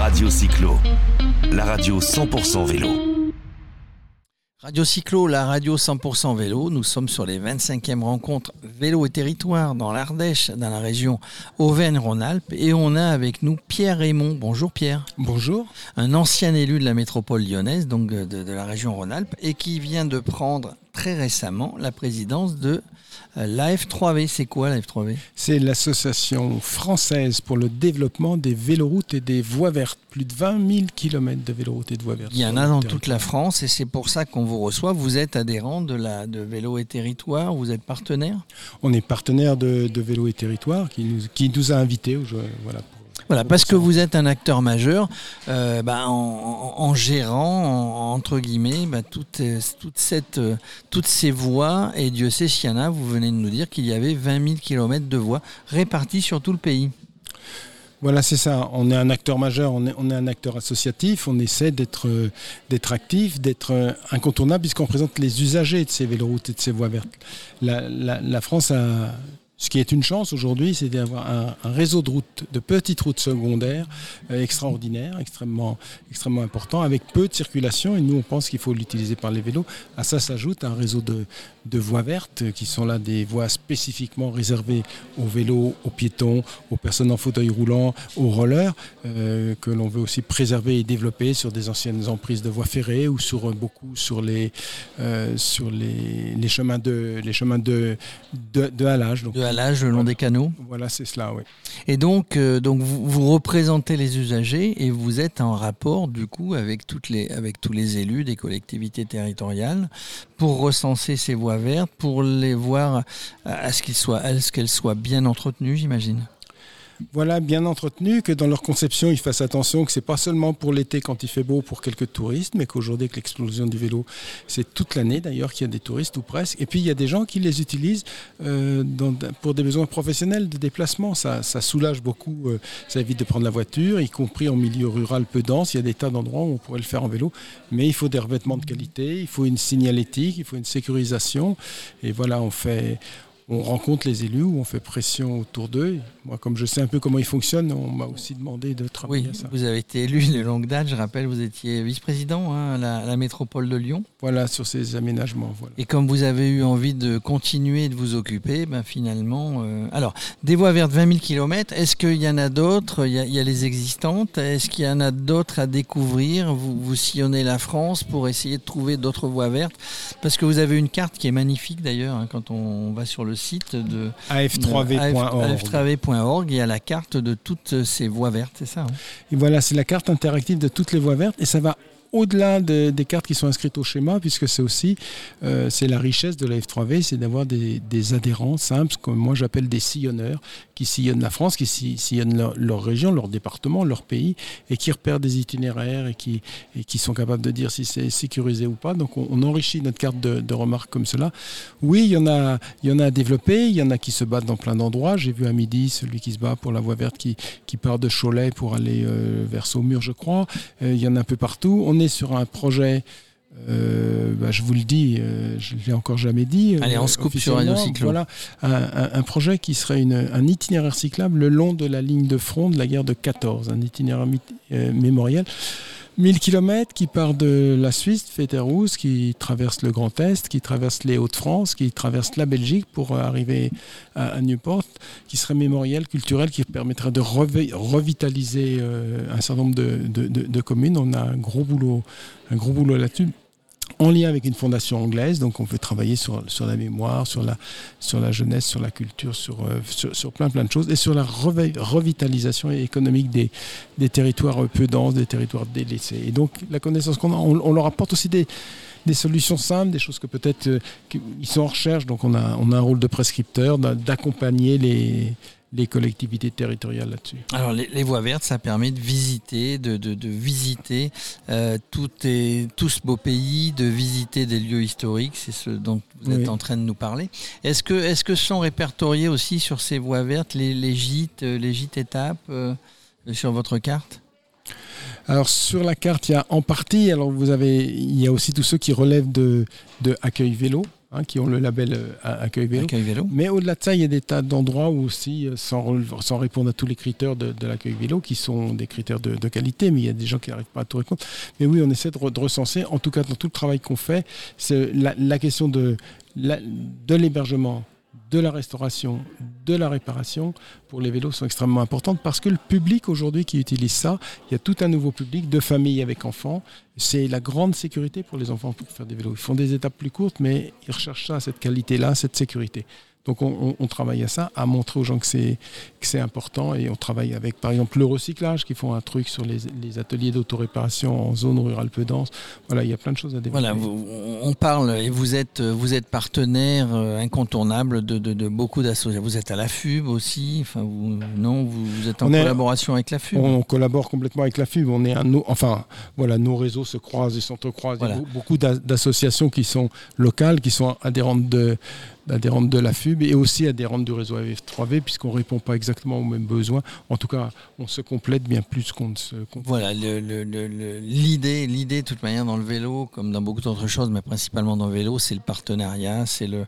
Radio Cyclo, la radio 100% vélo. Radio Cyclo, la radio 100% vélo. Nous sommes sur les 25e rencontres vélo et territoire dans l'Ardèche, dans la région Auvergne-Rhône-Alpes. Et on a avec nous Pierre Raymond. Bonjour Pierre. Bonjour. Un ancien élu de la métropole lyonnaise, donc de, de la région Rhône-Alpes, et qui vient de prendre très récemment la présidence de euh, l'AF3V. C'est quoi l'AF3V C'est l'association française pour le développement des véloroutes et des voies vertes. Plus de 20 000 km de véloroutes et de voies vertes. Il y en a dans toute la France et c'est pour ça qu'on vous reçoit. Vous êtes adhérent de, la, de Vélo et Territoire, vous êtes partenaire? On est partenaire de, de Vélo et Territoire qui nous, qui nous a invités. Voilà, pour voilà, parce que vous êtes un acteur majeur euh, bah, en, gérant, en, entre guillemets, bah, toute, toute cette, euh, toutes ces voies. Et Dieu sait s'il y en a, vous venez de nous dire qu'il y avait 20 000 km de voies réparties sur tout le pays. Voilà, c'est ça. On est un acteur majeur, on est, on est un acteur associatif, on essaie d'être d'être actif, d'être incontournable, puisqu'on représente les usagers de ces véloroutes et de ces voies vertes. La France a ce qui est une chance aujourd'hui, c'est d'avoir un, un, réseau de routes, de petites routes secondaires euh, extraordinaires, extrêmement, extrêmement important, avec peu de circulation. Et nous, on pense qu'il faut l'utiliser par les vélos. À ça s'ajoute un réseau de, de voies vertes, qui sont là des voies spécifiquement réservées aux vélos, aux piétons, aux personnes en fauteuil roulant, aux rollers, euh, que l'on veut aussi préserver et développer sur des anciennes emprises de voies ferrées ou sur beaucoup sur les, euh, sur les, les, chemins de, les chemins de, de, de halage. Le long des canaux. Voilà, c'est cela, oui. Et donc, euh, donc vous, vous, représentez les usagers et vous êtes en rapport du coup avec, toutes les, avec tous les élus des collectivités territoriales pour recenser ces voies vertes, pour les voir à ce qu'elles soient, qu'elles soient bien entretenues, j'imagine voilà, bien entretenu, que dans leur conception, ils fassent attention que c'est pas seulement pour l'été quand il fait beau pour quelques touristes, mais qu'aujourd'hui, avec l'explosion du vélo, c'est toute l'année d'ailleurs qu'il y a des touristes ou presque. Et puis il y a des gens qui les utilisent euh, pour des besoins professionnels de déplacement. Ça, ça soulage beaucoup, euh, ça évite de prendre la voiture, y compris en milieu rural peu dense. Il y a des tas d'endroits où on pourrait le faire en vélo, mais il faut des revêtements de qualité, il faut une signalétique, il faut une sécurisation. Et voilà, on fait on rencontre les élus, où on fait pression autour d'eux. Moi, comme je sais un peu comment ils fonctionnent, on m'a aussi demandé de travailler oui, à ça. Vous avez été élu de longue date, je rappelle, vous étiez vice-président hein, à, la, à, la, métropole de Lyon. Voilà, sur ces aménagements. Voilà. Et comme vous avez eu envie de continuer de vous occuper, ben finalement... Euh... Alors, des voies vertes 20 000 km, est-ce qu'il y en a d'autres? Il, il, y a les existantes. Est-ce qu'il y en a d'autres à découvrir? Vous, vous sillonnez la France pour essayer de trouver d'autres voies vertes Parce que vous avez une carte qui est magnifique d'ailleurs, hein, quand on va sur le site de af3v.org. af3v.org, il y a la carte de toutes ces voies vertes, c'est ça hein? Et voilà, c'est la carte interactive de toutes les voies vertes et ça va au-delà de, des cartes qui sont inscrites au schéma, puisque c'est aussi euh, c'est la richesse de la F3V, c'est d'avoir des, adhérents simples, comme moi j'appelle des sillonneurs, qui sillonnent la France, qui sillonnent leur, région, leur département, leur pays, et qui repèrent des itinéraires et qui, et qui sont capables de dire si c'est sécurisé ou pas. Donc on, enrichit notre carte de, remarques comme cela. Oui, il y, en a, il y en a à développer, il y en a qui se battent dans plein d'endroits. J'ai vu à midi celui qui se bat pour la voie verte qui, qui part de Cholet pour aller euh, vers Saumur, je crois. Euh, il y en a un peu partout. Sur un projet. Euh, bah, je vous le dis, euh, je ne l'ai encore jamais dit. Allez, on se coupe sur Radio Cyclo. Voilà, un, un, un, projet qui serait une, un itinéraire cyclable le long de la ligne de front de la guerre de 14, un itinéraire euh, mémoriel. 1000 km qui part de la Suisse, Féterousse, qui traverse le Grand Est, qui traverse les Hauts-de-France, qui traverse la Belgique pour arriver à, Newport, qui serait mémoriel, culturel, qui permettrait de revitaliser euh, un certain nombre de, de, communes. On a un gros boulot, un gros boulot là-dessus en lien avec une fondation anglaise, donc on peut travailler sur, sur la mémoire, sur la, sur la jeunesse, sur la culture, sur, euh, sur, plein plein de choses, et sur la revitalisation économique des, des territoires peu denses, des territoires délaissés. Et donc la connaissance qu'on a, on, on, leur apporte aussi des, des solutions simples, des choses que peut-être euh, ils sont en recherche, donc on a, on a un rôle de prescripteur, d'accompagner les les collectivités territoriales là-dessus. Alors les, les, voies vertes, ça permet de visiter, de, de, de visiter euh, tout, est, tout ce beau pays, de visiter des lieux historiques, c'est ce dont vous êtes oui. en train de nous parler. Est-ce que, est que sont répertoriés aussi sur ces voies vertes les, les gîtes, les gîtes étapes euh, sur votre carte? Alors sur la carte, il y a en partie, alors vous avez, il y a aussi tous ceux qui relèvent de, de accueil vélo, hein, qui ont le label euh, accueil vélo. Accueil vélo. Mais au-delà de ça, il y a des tas d'endroits où aussi, euh, sans, sans, répondre à tous les critères de, de l'accueil vélo, qui sont des critères de, de, qualité, mais il y a des gens qui n'arrivent pas à tout répondre. Mais oui, on essaie de, de recenser, en tout cas dans tout le travail qu'on fait, c'est la, la, question de, de l'hébergement de la restauration, de la réparation pour les vélos sont extrêmement importantes parce que le public aujourd'hui qui utilise ça, il y a tout un nouveau public de familles avec enfants. C'est la grande sécurité pour les enfants pour faire des vélos. Ils font des étapes plus courtes, mais ils recherchent ça, cette qualité-là, cette sécurité. Donc on, on, travaille à ça, à montrer aux gens que c'est que c'est important et on travaille avec par exemple le recyclage qui font un truc sur les, les ateliers d'autoréparation en zone rurale peu dense. Voilà, il y a plein de choses à développer. Voilà, vous, on parle et vous êtes vous êtes partenaire euh, incontournable de, de, de beaucoup d'associations. Vous êtes à la FUB aussi, enfin vous, non, vous, vous êtes en on collaboration avec la FUB. On, collabore complètement avec la FUB. On est un enfin voilà, nos réseaux se croisent et s'entrecroisent. Voilà. Il y a beaucoup d'associations qui sont locales, qui sont adhérentes de adhérentes de la FUB et aussi adhérentes du réseau AF3V puisqu'on ne répond pas exactement aux mêmes besoins. En tout cas, on se complète bien plus qu'on ne se complète. Voilà, l'idée, l'idée de toute manière dans le vélo, comme dans beaucoup d'autres choses, mais principalement dans le vélo, c'est le partenariat, c'est le,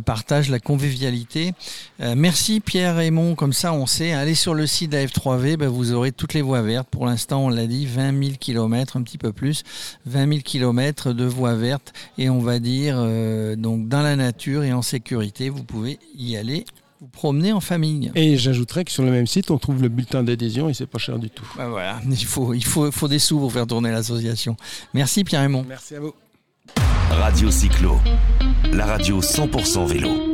partage, la convivialité. Euh, merci Pierre Raymond, comme ça on sait, allez sur le site AF3V, ben, vous aurez toutes les voies vertes. Pour l'instant, on l'a dit, 20 000 km, un petit peu plus, 20 000 km de voies vertes et on va dire euh, donc dans la nature et en sécurité, vous pouvez y aller vous promener en famille. Et j'ajouterais que sur le même site, on trouve le bulletin d'adhésion et c'est pas cher du tout. Ben voilà, il faut, il, faut, il faut des sous pour faire tourner l'association. Merci Pierre Raymond. Merci à vous. Radio Cyclo, la radio 100% vélo.